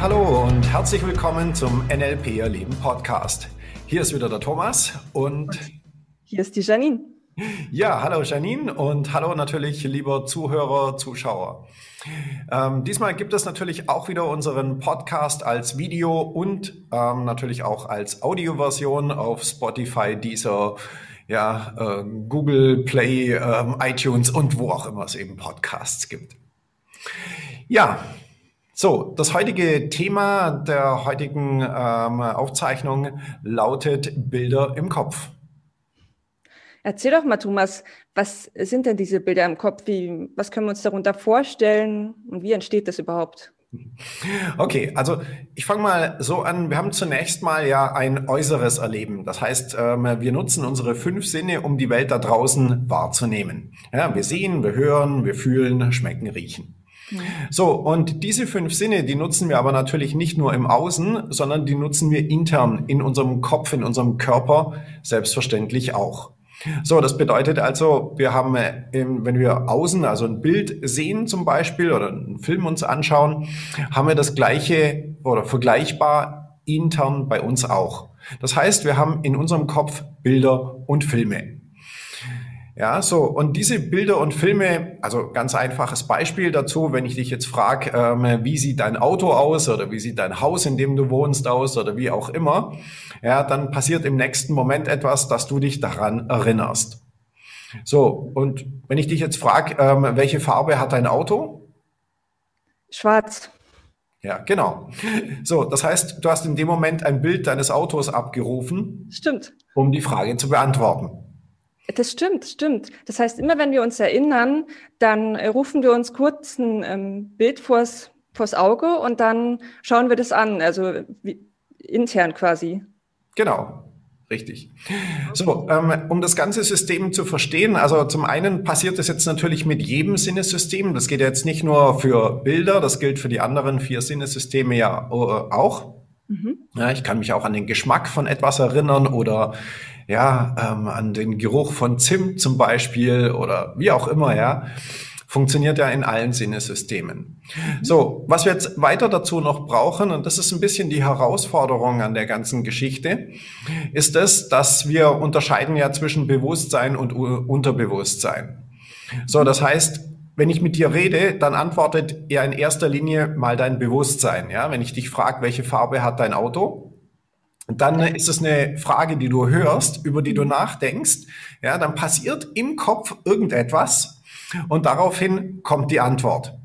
Ja, hallo und herzlich willkommen zum NLP Erleben Podcast. Hier ist wieder der Thomas und, hier ist die Janine. Ja, hallo Janine und hallo natürlich lieber Zuhörer, Zuschauer. Ähm, diesmal gibt es natürlich auch wieder unseren Podcast als Video und ähm, natürlich auch als Audioversion auf Spotify, Deezer, ja, äh, Google Play, äh, iTunes und wo auch immer es eben Podcasts gibt. Ja, so, das heutige Thema der heutigen ähm, Aufzeichnung lautet Bilder im Kopf. Erzähl doch mal, Thomas, was sind denn diese Bilder im Kopf? Wie, was können wir uns darunter vorstellen und wie entsteht das überhaupt? Okay, also ich fange mal so an. Wir haben zunächst mal ja ein äußeres Erleben. Das heißt, ähm, wir nutzen unsere fünf Sinne, um die Welt da draußen wahrzunehmen. Ja, wir sehen, wir hören, wir fühlen, schmecken, riechen. So, und diese fünf Sinne, die nutzen wir aber natürlich nicht nur im Außen, sondern die nutzen wir intern in unserem Kopf, in unserem Körper selbstverständlich auch. So, das bedeutet also, wir haben, äh, wenn wir außen, also ein Bild sehen zum Beispiel oder einen Film uns anschauen, haben wir das gleiche oder vergleichbar intern bei uns auch. Das heißt, wir haben in unserem Kopf Bilder und Filme. Ja, so, und diese Bilder und Filme, also ganz einfaches Beispiel dazu, wenn ich dich jetzt frage, ähm, wie sieht dein Auto aus oder wie sieht dein Haus, in dem du wohnst, aus oder wie auch immer, ja, dann passiert im nächsten Moment etwas, dass du dich daran erinnerst. So, und wenn ich dich jetzt frage, ähm, welche Farbe hat dein Auto? Schwarz. Ja, genau. So, das heißt, du hast in dem Moment ein Bild deines Autos abgerufen. Stimmt. Um die Frage zu beantworten. Das stimmt, stimmt. Das heißt, immer wenn wir uns erinnern, dann äh, rufen wir uns kurz ein ähm, Bild vors, vors Auge und dann schauen wir das an, also wie, intern quasi. Genau. Richtig. So, ähm, um das ganze System zu verstehen, also zum einen passiert das jetzt natürlich mit jedem Sinnesystem. Das geht jetzt nicht nur für Bilder, das gilt für die anderen vier Sinnesysteme ja äh, auch. Mhm. Ja, ich kann mich auch an den Geschmack von etwas erinnern oder ja, ähm, an den Geruch von Zimt zum Beispiel oder wie auch immer, ja, funktioniert ja in allen Sinnesystemen. Mhm. So, was wir jetzt weiter dazu noch brauchen, und das ist ein bisschen die Herausforderung an der ganzen Geschichte, ist es, dass wir unterscheiden ja zwischen Bewusstsein und Unterbewusstsein. So, das heißt, wenn ich mit dir rede, dann antwortet ja in erster Linie mal dein Bewusstsein. Ja, wenn ich dich frage, welche Farbe hat dein Auto, dann ist es eine Frage, die du hörst, über die du nachdenkst. Ja, dann passiert im Kopf irgendetwas und daraufhin kommt die Antwort.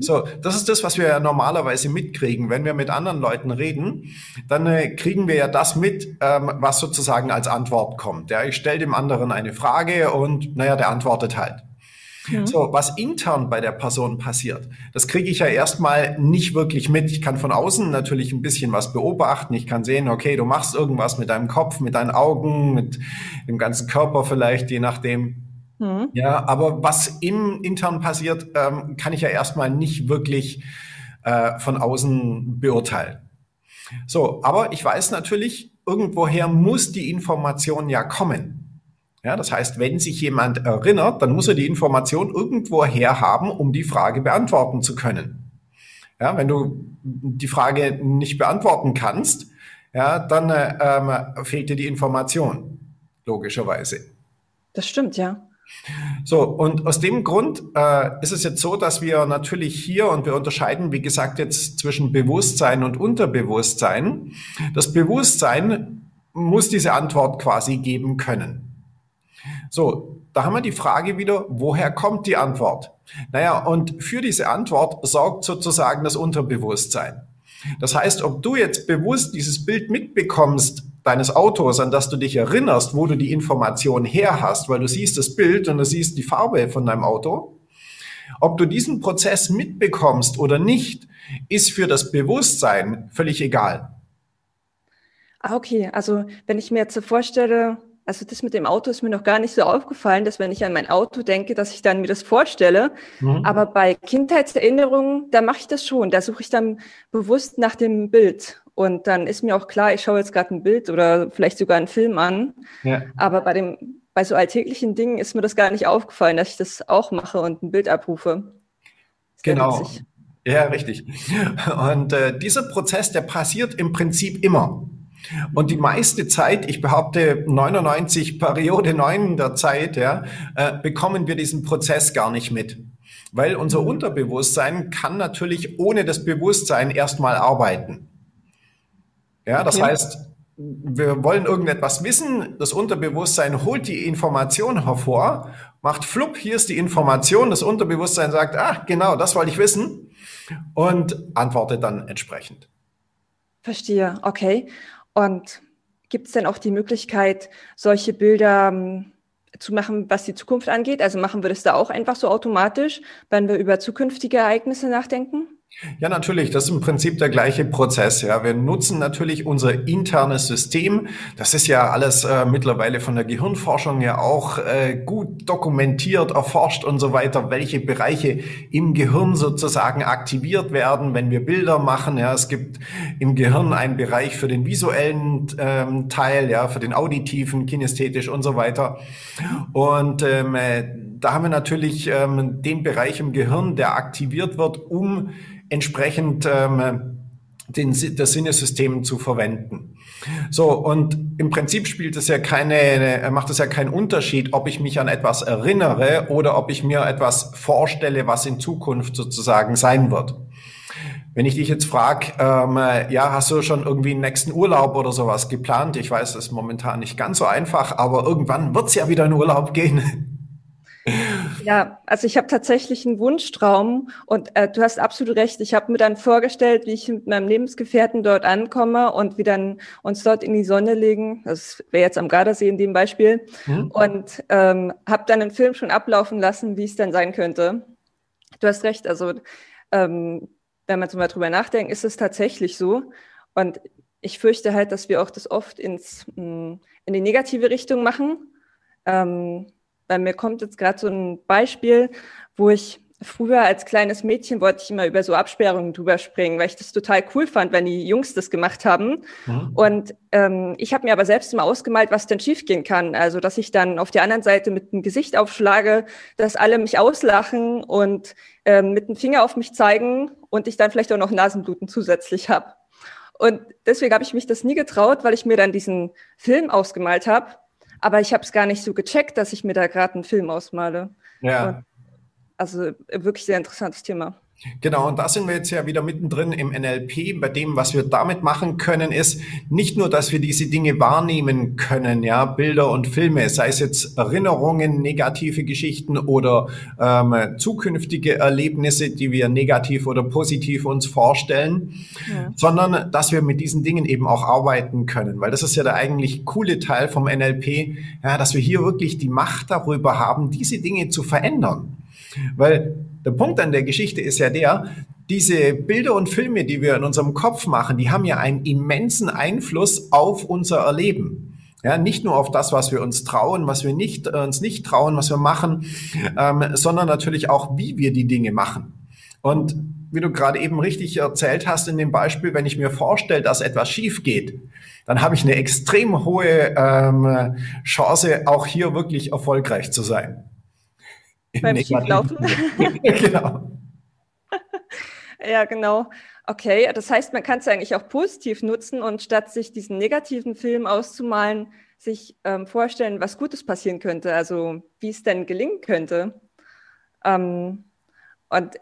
So, das ist das, was wir ja normalerweise mitkriegen. Wenn wir mit anderen Leuten reden, dann äh, kriegen wir ja das mit, ähm, was sozusagen als Antwort kommt. Ja, ich stelle dem anderen eine Frage und naja, der antwortet halt. Mhm. So, was intern bei der Person passiert, das kriege ich ja erstmal nicht wirklich mit. Ich kann von außen natürlich ein bisschen was beobachten. Ich kann sehen, okay, du machst irgendwas mit deinem Kopf, mit deinen Augen, mit dem ganzen Körper vielleicht, je nachdem. Mhm. Ja, aber was im intern passiert, ähm, kann ich ja erstmal nicht wirklich äh, von außen beurteilen. So, aber ich weiß natürlich, irgendwoher muss die Information ja kommen. Ja, das heißt, wenn sich jemand erinnert, dann muss er die Information irgendwo her haben, um die Frage beantworten zu können. Ja, wenn du die Frage nicht beantworten kannst, ja, dann äh, ähm, fehlt dir die Information, logischerweise. Das stimmt, ja. So, und aus dem Grund äh, ist es jetzt so, dass wir natürlich hier, und wir unterscheiden, wie gesagt, jetzt zwischen Bewusstsein und Unterbewusstsein. Das Bewusstsein muss diese Antwort quasi geben können. So, da haben wir die Frage wieder, woher kommt die Antwort? Naja, und für diese Antwort sorgt sozusagen das Unterbewusstsein. Das heißt, ob du jetzt bewusst dieses Bild mitbekommst deines Autos, an das du dich erinnerst, wo du die Information her hast, weil du siehst das Bild und du siehst die Farbe von deinem Auto, ob du diesen Prozess mitbekommst oder nicht, ist für das Bewusstsein völlig egal. Ah, okay. Also wenn ich mir jetzt so vorstelle, also das mit dem Auto ist mir noch gar nicht so aufgefallen, dass wenn ich an mein Auto denke, dass ich dann mir das vorstelle. Mhm. Aber bei Kindheitserinnerungen, da mache ich das schon. Da suche ich dann bewusst nach dem Bild. Und dann ist mir auch klar, ich schaue jetzt gerade ein Bild oder vielleicht sogar einen Film an. Ja. Aber bei dem, bei so alltäglichen Dingen ist mir das gar nicht aufgefallen, dass ich das auch mache und ein Bild abrufe. Genau. Ja, richtig. Und äh, dieser Prozess, der passiert im Prinzip immer. Und die meiste Zeit, ich behaupte 99 Periode 9 der Zeit, ja, äh, bekommen wir diesen Prozess gar nicht mit. Weil unser mhm. Unterbewusstsein kann natürlich ohne das Bewusstsein erstmal arbeiten. Ja, das okay. heißt, wir wollen irgendetwas wissen, das Unterbewusstsein holt die Information hervor, macht flupp, hier ist die Information, das Unterbewusstsein sagt, ah, genau, das wollte ich wissen und antwortet dann entsprechend. Verstehe, okay. Und gibt es denn auch die Möglichkeit, solche Bilder ähm, zu machen, was die Zukunft angeht? Also machen wir das da auch einfach so automatisch, wenn wir über zukünftige Ereignisse nachdenken? Ja, natürlich. Das ist im Prinzip der gleiche Prozess. Ja, wir nutzen natürlich unser internes System. Das ist ja alles äh, mittlerweile von der Gehirnforschung ja auch äh, gut dokumentiert, erforscht und so weiter, welche Bereiche im Gehirn sozusagen aktiviert werden, wenn wir Bilder machen. Ja, es gibt im Gehirn einen Bereich für den visuellen ähm, Teil, ja, für den auditiven, kinästhetisch und so weiter. Und ähm, äh, da haben wir natürlich ähm, den Bereich im Gehirn, der aktiviert wird, um entsprechend ähm, den, das Sinnesystem zu verwenden. So, und im Prinzip spielt es ja keine, macht es ja keinen Unterschied, ob ich mich an etwas erinnere oder ob ich mir etwas vorstelle, was in Zukunft sozusagen sein wird. Wenn ich dich jetzt frage, ähm, ja, hast du schon irgendwie einen nächsten Urlaub oder sowas geplant? Ich weiß, das ist momentan nicht ganz so einfach, aber irgendwann wird es ja wieder in Urlaub gehen. Ja, also ich habe tatsächlich einen Wunschtraum und äh, du hast absolut recht. Ich habe mir dann vorgestellt, wie ich mit meinem Lebensgefährten dort ankomme und wir dann uns dort in die Sonne legen. Das wäre jetzt am Gardasee in dem Beispiel. Mhm. Und ähm, habe dann einen Film schon ablaufen lassen, wie es dann sein könnte. Du hast recht. Also ähm, wenn man so mal drüber nachdenkt, ist es tatsächlich so. Und ich fürchte halt, dass wir auch das oft ins, mh, in die negative Richtung machen. Ähm, bei mir kommt jetzt gerade so ein Beispiel, wo ich früher als kleines Mädchen wollte ich immer über so Absperrungen drüber springen, weil ich das total cool fand, wenn die Jungs das gemacht haben. Mhm. Und ähm, ich habe mir aber selbst immer ausgemalt, was denn schiefgehen kann. Also, dass ich dann auf der anderen Seite mit dem Gesicht aufschlage, dass alle mich auslachen und ähm, mit dem Finger auf mich zeigen und ich dann vielleicht auch noch Nasenbluten zusätzlich habe. Und deswegen habe ich mich das nie getraut, weil ich mir dann diesen Film ausgemalt habe aber ich habe es gar nicht so gecheckt, dass ich mir da gerade einen Film ausmale. Ja. Also wirklich sehr interessantes Thema. Genau, und da sind wir jetzt ja wieder mittendrin im NLP. Bei dem, was wir damit machen können, ist nicht nur, dass wir diese Dinge wahrnehmen können, ja, Bilder und Filme, sei es jetzt Erinnerungen, negative Geschichten oder ähm, zukünftige Erlebnisse, die wir negativ oder positiv uns vorstellen, ja. sondern dass wir mit diesen Dingen eben auch arbeiten können, weil das ist ja der eigentlich coole Teil vom NLP, ja, dass wir hier wirklich die Macht darüber haben, diese Dinge zu verändern. Weil der Punkt an der Geschichte ist ja der, diese Bilder und Filme, die wir in unserem Kopf machen, die haben ja einen immensen Einfluss auf unser Erleben. Ja, nicht nur auf das, was wir uns trauen, was wir nicht, äh, uns nicht trauen, was wir machen, ähm, sondern natürlich auch, wie wir die Dinge machen. Und wie du gerade eben richtig erzählt hast in dem Beispiel, wenn ich mir vorstelle, dass etwas schief geht, dann habe ich eine extrem hohe ähm, Chance, auch hier wirklich erfolgreich zu sein. Beim Schieflaufen. genau. ja, genau. Okay, das heißt, man kann es eigentlich auch positiv nutzen und statt sich diesen negativen Film auszumalen, sich ähm, vorstellen, was Gutes passieren könnte, also wie es denn gelingen könnte. Ähm, und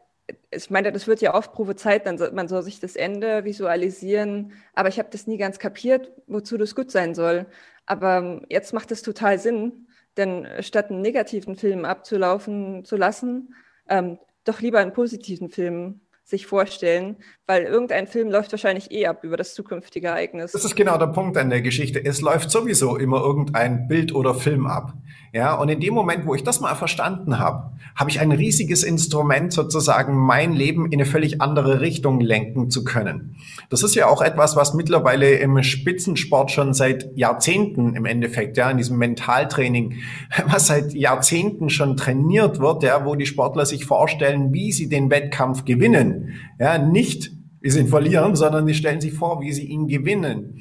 ich meine, das wird ja oft prophezeit, man soll sich das Ende visualisieren, aber ich habe das nie ganz kapiert, wozu das gut sein soll. Aber ähm, jetzt macht es total Sinn, denn äh, statt einen negativen Film abzulaufen zu lassen, ähm, doch lieber einen positiven Film sich vorstellen, weil irgendein Film läuft wahrscheinlich eh ab über das zukünftige Ereignis. Das ist genau der Punkt an der Geschichte. Es läuft sowieso immer irgendein Bild oder Film ab. Ja, und in dem Moment, wo ich das mal verstanden habe, habe ich ein riesiges Instrument, sozusagen mein Leben in eine völlig andere Richtung lenken zu können. Das ist ja auch etwas, was mittlerweile im Spitzensport schon seit Jahrzehnten im Endeffekt, ja, in diesem Mentaltraining, was seit Jahrzehnten schon trainiert wird, ja, wo die Sportler sich vorstellen, wie sie den Wettkampf gewinnen. Ja, nicht wie sie ihn verlieren, sondern die stellen sich vor, wie sie ihn gewinnen,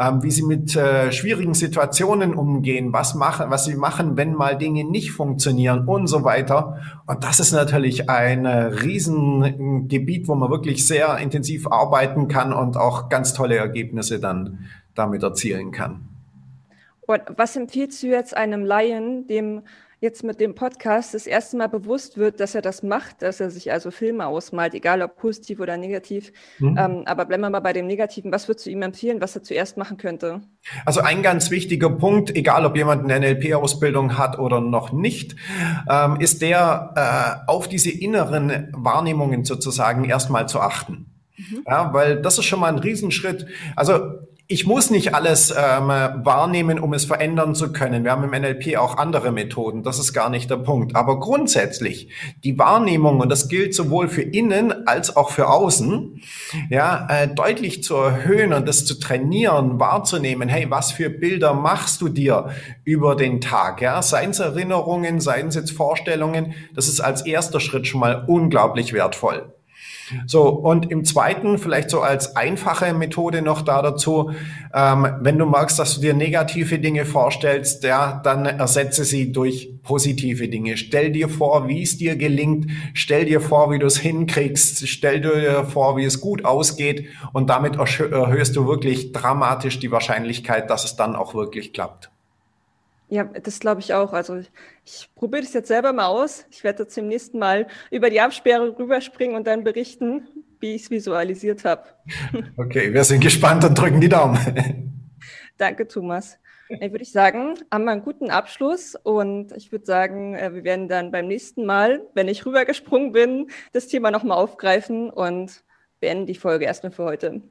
ähm, wie sie mit äh, schwierigen Situationen umgehen, was machen, was sie machen, wenn mal Dinge nicht funktionieren und so weiter. Und das ist natürlich ein äh, Riesengebiet, wo man wirklich sehr intensiv arbeiten kann und auch ganz tolle Ergebnisse dann damit erzielen kann. Und was empfiehlst du jetzt einem Laien, dem jetzt mit dem Podcast das erste Mal bewusst wird, dass er das macht, dass er sich also Filme ausmalt, egal ob positiv oder negativ. Mhm. Ähm, aber bleiben wir mal bei dem Negativen. Was würdest du ihm empfehlen, was er zuerst machen könnte? Also ein ganz wichtiger Punkt, egal ob jemand eine NLP-Ausbildung hat oder noch nicht, ähm, ist der, äh, auf diese inneren Wahrnehmungen sozusagen erstmal zu achten. Mhm. Ja, weil das ist schon mal ein Riesenschritt. Also ich muss nicht alles ähm, wahrnehmen, um es verändern zu können. Wir haben im NLP auch andere Methoden. Das ist gar nicht der Punkt. Aber grundsätzlich die Wahrnehmung, und das gilt sowohl für innen als auch für außen, ja, äh, deutlich zu erhöhen und das zu trainieren, wahrzunehmen. Hey, was für Bilder machst du dir über den Tag? Ja, seien es Erinnerungen, seien es jetzt Vorstellungen. Das ist als erster Schritt schon mal unglaublich wertvoll. So, und im zweiten, vielleicht so als einfache Methode noch da dazu, ähm, wenn du magst, dass du dir negative Dinge vorstellst, ja, dann ersetze sie durch positive Dinge. Stell dir vor, wie es dir gelingt, stell dir vor, wie du es hinkriegst, stell dir vor, wie es gut ausgeht und damit erhöhst du wirklich dramatisch die Wahrscheinlichkeit, dass es dann auch wirklich klappt. Ja, das glaube ich auch. Also ich, ich probiere das jetzt selber mal aus. Ich werde zum nächsten Mal über die Absperre rüberspringen und dann berichten, wie ich es visualisiert habe. Okay, wir sind gespannt und drücken die Daumen. Danke, Thomas. Dann würde ich sagen, haben wir einen guten Abschluss und ich würde sagen, äh, wir werden dann beim nächsten Mal, wenn ich rübergesprungen bin, das Thema nochmal aufgreifen und beenden die Folge erstmal für heute.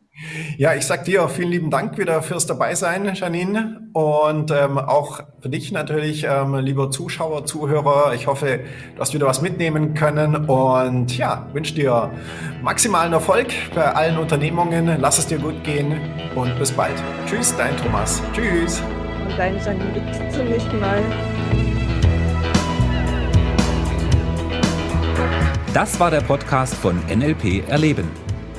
Ja, ich sag dir auch vielen lieben Dank wieder fürs Dabeisein, Janine. Und ähm, auch für dich natürlich, ähm, lieber Zuschauer, Zuhörer. Ich hoffe, du hast wieder was mitnehmen können. Und ja, wünsche dir maximalen Erfolg bei allen Unternehmungen. Lass es dir gut gehen und bis bald. Tschüss, dein Thomas. Tschüss. Und dein Janine. Bis zum nächsten Mal. Das war der Podcast von NLP Erleben.